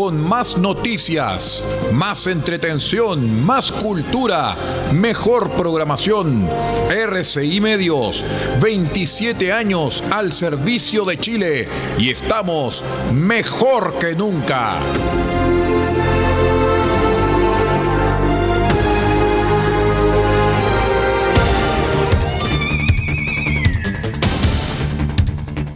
con más noticias, más entretención, más cultura, mejor programación. RCI Medios, 27 años al servicio de Chile y estamos mejor que nunca.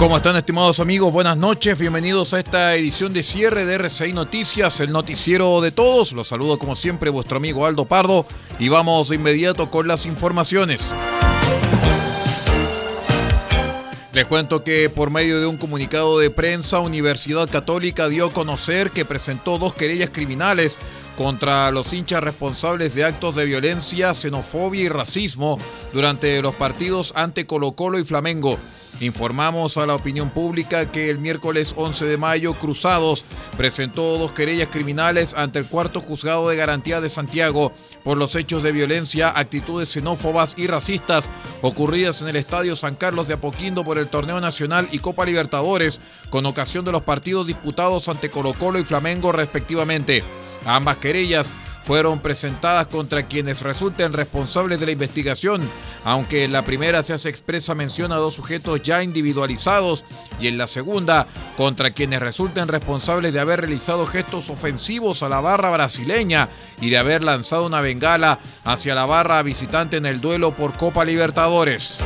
¿Cómo están estimados amigos? Buenas noches, bienvenidos a esta edición de cierre de RCI Noticias, el noticiero de todos. Los saludo como siempre vuestro amigo Aldo Pardo y vamos de inmediato con las informaciones. Les cuento que por medio de un comunicado de prensa, Universidad Católica dio a conocer que presentó dos querellas criminales contra los hinchas responsables de actos de violencia, xenofobia y racismo durante los partidos ante Colo Colo y Flamengo. Informamos a la opinión pública que el miércoles 11 de mayo Cruzados presentó dos querellas criminales ante el cuarto juzgado de garantía de Santiago por los hechos de violencia, actitudes xenófobas y racistas ocurridas en el Estadio San Carlos de Apoquindo por el Torneo Nacional y Copa Libertadores con ocasión de los partidos disputados ante Colo Colo y Flamengo respectivamente. Ambas querellas fueron presentadas contra quienes resulten responsables de la investigación, aunque en la primera se hace expresa mención a dos sujetos ya individualizados y en la segunda contra quienes resulten responsables de haber realizado gestos ofensivos a la barra brasileña y de haber lanzado una bengala hacia la barra visitante en el duelo por Copa Libertadores.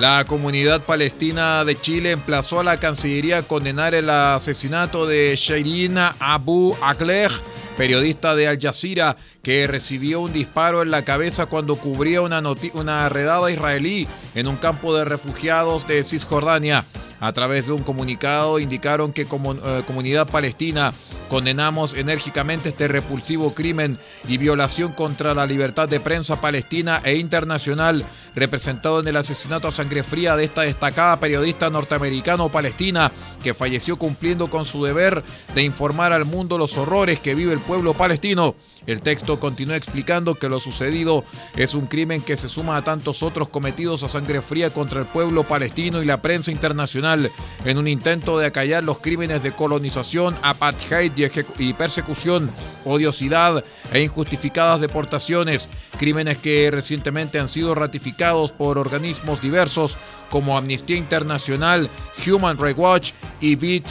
La comunidad palestina de Chile emplazó a la Cancillería a condenar el asesinato de Shairina Abu Akleh, periodista de Al Jazeera, que recibió un disparo en la cabeza cuando cubría una, una redada israelí en un campo de refugiados de Cisjordania. A través de un comunicado indicaron que como eh, comunidad palestina condenamos enérgicamente este repulsivo crimen y violación contra la libertad de prensa palestina e internacional representado en el asesinato a sangre fría de esta destacada periodista norteamericano-palestina que falleció cumpliendo con su deber de informar al mundo los horrores que vive el pueblo palestino. El texto continúa explicando que lo sucedido es un crimen que se suma a tantos otros cometidos a sangre fría contra el pueblo palestino y la prensa internacional en un intento de acallar los crímenes de colonización, apartheid y persecución, odiosidad e injustificadas deportaciones, crímenes que recientemente han sido ratificados por organismos diversos como Amnistía Internacional, Human Rights Watch y Bit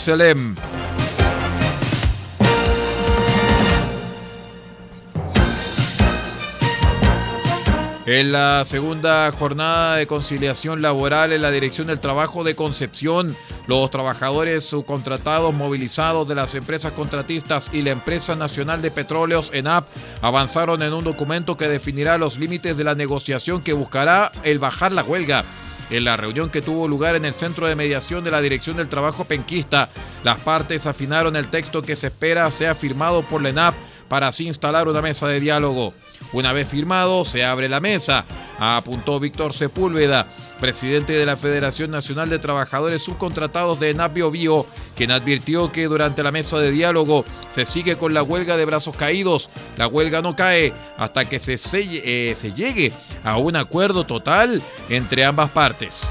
En la segunda jornada de conciliación laboral en la Dirección del Trabajo de Concepción, los trabajadores subcontratados movilizados de las empresas contratistas y la Empresa Nacional de Petróleos, ENAP, avanzaron en un documento que definirá los límites de la negociación que buscará el bajar la huelga. En la reunión que tuvo lugar en el Centro de Mediación de la Dirección del Trabajo Penquista, las partes afinaron el texto que se espera sea firmado por la ENAP para así instalar una mesa de diálogo. Una vez firmado, se abre la mesa, apuntó Víctor Sepúlveda. presidente de la Federación Nacional de Trabajadores Subcontratados de Navio Bio, quien advirtió que durante la mesa de diálogo se sigue con la huelga de brazos caídos. La huelga no cae hasta que se, eh, se llegue a un acuerdo total entre ambas partes.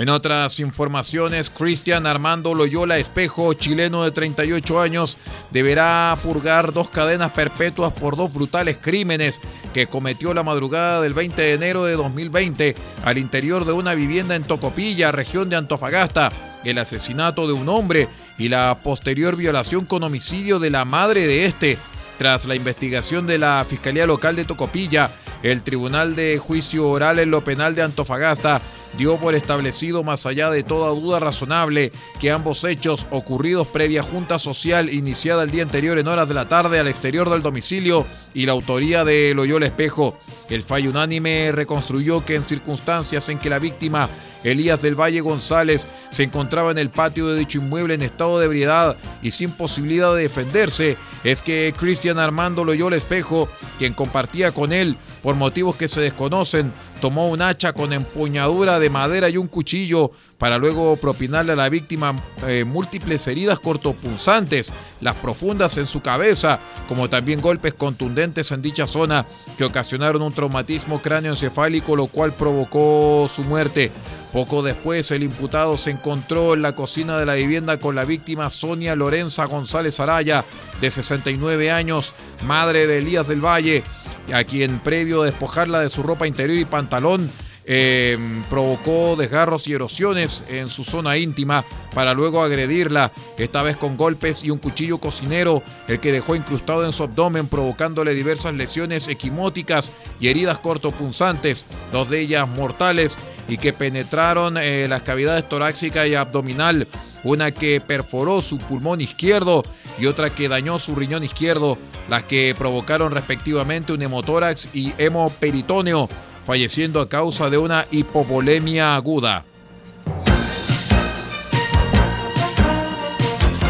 En otras informaciones, Cristian Armando Loyola Espejo, chileno de 38 años, deberá purgar dos cadenas perpetuas por dos brutales crímenes que cometió la madrugada del 20 de enero de 2020 al interior de una vivienda en Tocopilla, región de Antofagasta. El asesinato de un hombre y la posterior violación con homicidio de la madre de este. Tras la investigación de la Fiscalía Local de Tocopilla, el Tribunal de Juicio Oral en lo Penal de Antofagasta dio por establecido más allá de toda duda razonable que ambos hechos ocurridos previa junta social iniciada el día anterior en horas de la tarde al exterior del domicilio y la autoría de Loyola Espejo. El fallo unánime reconstruyó que en circunstancias en que la víctima Elías del Valle González se encontraba en el patio de dicho inmueble en estado de ebriedad y sin posibilidad de defenderse, es que Cristian Armando Loyola Espejo, quien compartía con él por motivos que se desconocen, tomó un hacha con empuñadura de madera y un cuchillo para luego propinarle a la víctima eh, múltiples heridas cortopunzantes, las profundas en su cabeza, como también golpes contundentes en dicha zona que ocasionaron un traumatismo cráneoencefálico, lo cual provocó su muerte. Poco después, el imputado se encontró en la cocina de la vivienda con la víctima Sonia Lorenza González Araya, de 69 años, madre de Elías del Valle, a quien previo a despojarla de su ropa interior y pantalón, eh, provocó desgarros y erosiones en su zona íntima para luego agredirla, esta vez con golpes y un cuchillo cocinero, el que dejó incrustado en su abdomen provocándole diversas lesiones equimóticas y heridas cortopunzantes, dos de ellas mortales y que penetraron eh, las cavidades torácica y abdominal, una que perforó su pulmón izquierdo y otra que dañó su riñón izquierdo, las que provocaron respectivamente un hemotórax y hemoperitoneo falleciendo a causa de una hipovolemia aguda.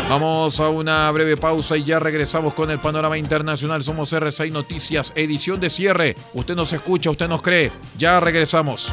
Vamos a una breve pausa y ya regresamos con el panorama internacional. Somos R6 Noticias, edición de cierre. Usted nos escucha, usted nos cree. Ya regresamos.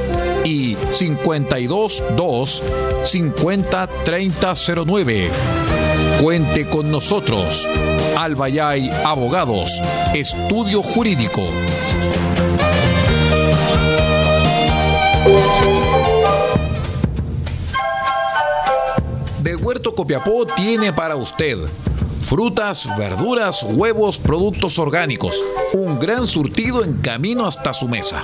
y 522 50 3009. Cuente con nosotros. Albayay Abogados, Estudio Jurídico. Del Huerto Copiapó tiene para usted Frutas, verduras, huevos, productos orgánicos. Un gran surtido en camino hasta su mesa.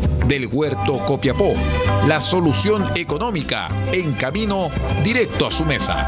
del Huerto Copiapó. La solución económica en camino directo a su mesa.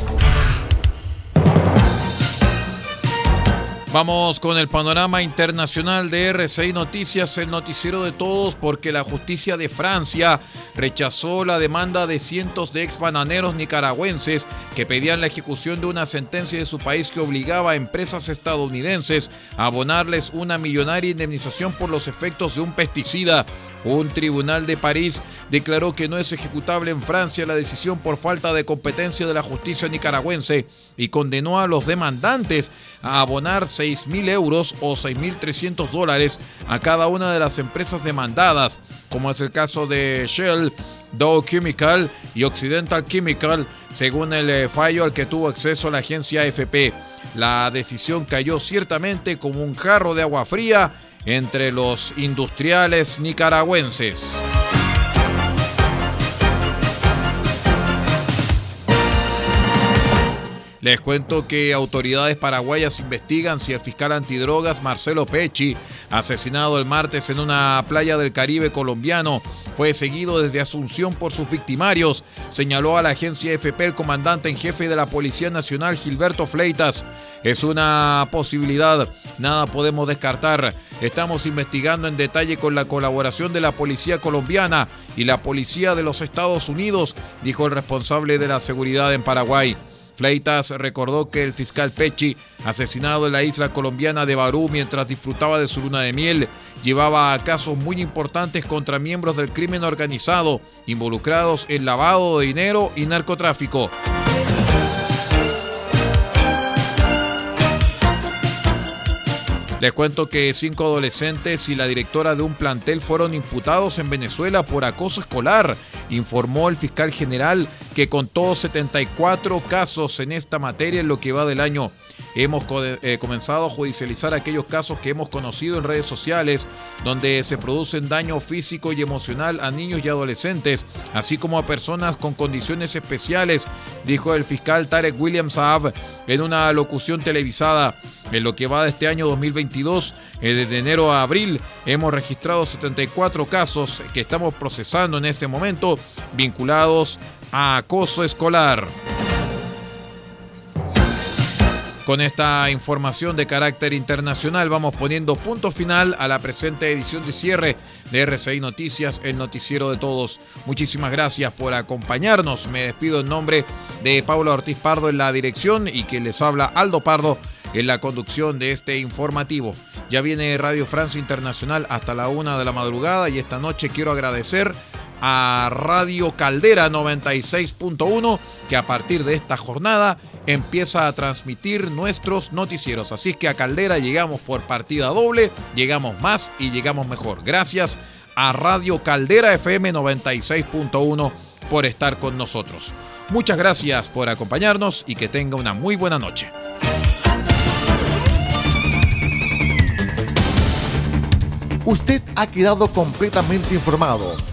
Vamos con el panorama internacional de RCI Noticias, el noticiero de todos, porque la justicia de Francia rechazó la demanda de cientos de ex bananeros nicaragüenses que pedían la ejecución de una sentencia de su país que obligaba a empresas estadounidenses a abonarles una millonaria indemnización por los efectos de un pesticida. Un tribunal de París declaró que no es ejecutable en Francia la decisión por falta de competencia de la justicia nicaragüense y condenó a los demandantes a abonar 6.000 euros o 6.300 dólares a cada una de las empresas demandadas, como es el caso de Shell, Dow Chemical y Occidental Chemical, según el eh, fallo al que tuvo acceso la agencia AFP. La decisión cayó ciertamente como un jarro de agua fría entre los industriales nicaragüenses. Les cuento que autoridades paraguayas investigan si el fiscal antidrogas Marcelo Pecci, asesinado el martes en una playa del Caribe colombiano, fue seguido desde Asunción por sus victimarios, señaló a la agencia FP el comandante en jefe de la Policía Nacional Gilberto Fleitas. Es una posibilidad, nada podemos descartar. Estamos investigando en detalle con la colaboración de la Policía colombiana y la Policía de los Estados Unidos, dijo el responsable de la seguridad en Paraguay. Fleitas recordó que el fiscal Pecci, asesinado en la isla colombiana de Barú mientras disfrutaba de su luna de miel, llevaba a casos muy importantes contra miembros del crimen organizado involucrados en lavado de dinero y narcotráfico. Les cuento que cinco adolescentes y la directora de un plantel fueron imputados en Venezuela por acoso escolar, informó el fiscal general que contó 74 casos en esta materia en lo que va del año. Hemos eh, comenzado a judicializar aquellos casos que hemos conocido en redes sociales, donde se producen daño físico y emocional a niños y adolescentes, así como a personas con condiciones especiales, dijo el fiscal Tarek William Saab en una locución televisada. En lo que va de este año 2022, desde enero a abril, hemos registrado 74 casos que estamos procesando en este momento vinculados a acoso escolar. Con esta información de carácter internacional vamos poniendo punto final a la presente edición de cierre de RCI Noticias, el noticiero de todos. Muchísimas gracias por acompañarnos. Me despido en nombre de Paula Ortiz Pardo en la dirección y que les habla Aldo Pardo en la conducción de este informativo. Ya viene Radio Francia Internacional hasta la una de la madrugada y esta noche quiero agradecer a Radio Caldera 96.1 que a partir de esta jornada empieza a transmitir nuestros noticieros. Así que a Caldera llegamos por partida doble, llegamos más y llegamos mejor. Gracias a Radio Caldera FM 96.1 por estar con nosotros. Muchas gracias por acompañarnos y que tenga una muy buena noche. Usted ha quedado completamente informado.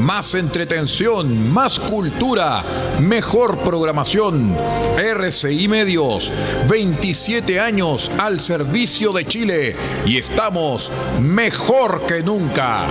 más entretención, más cultura, mejor programación. RCI Medios, 27 años al servicio de Chile y estamos mejor que nunca.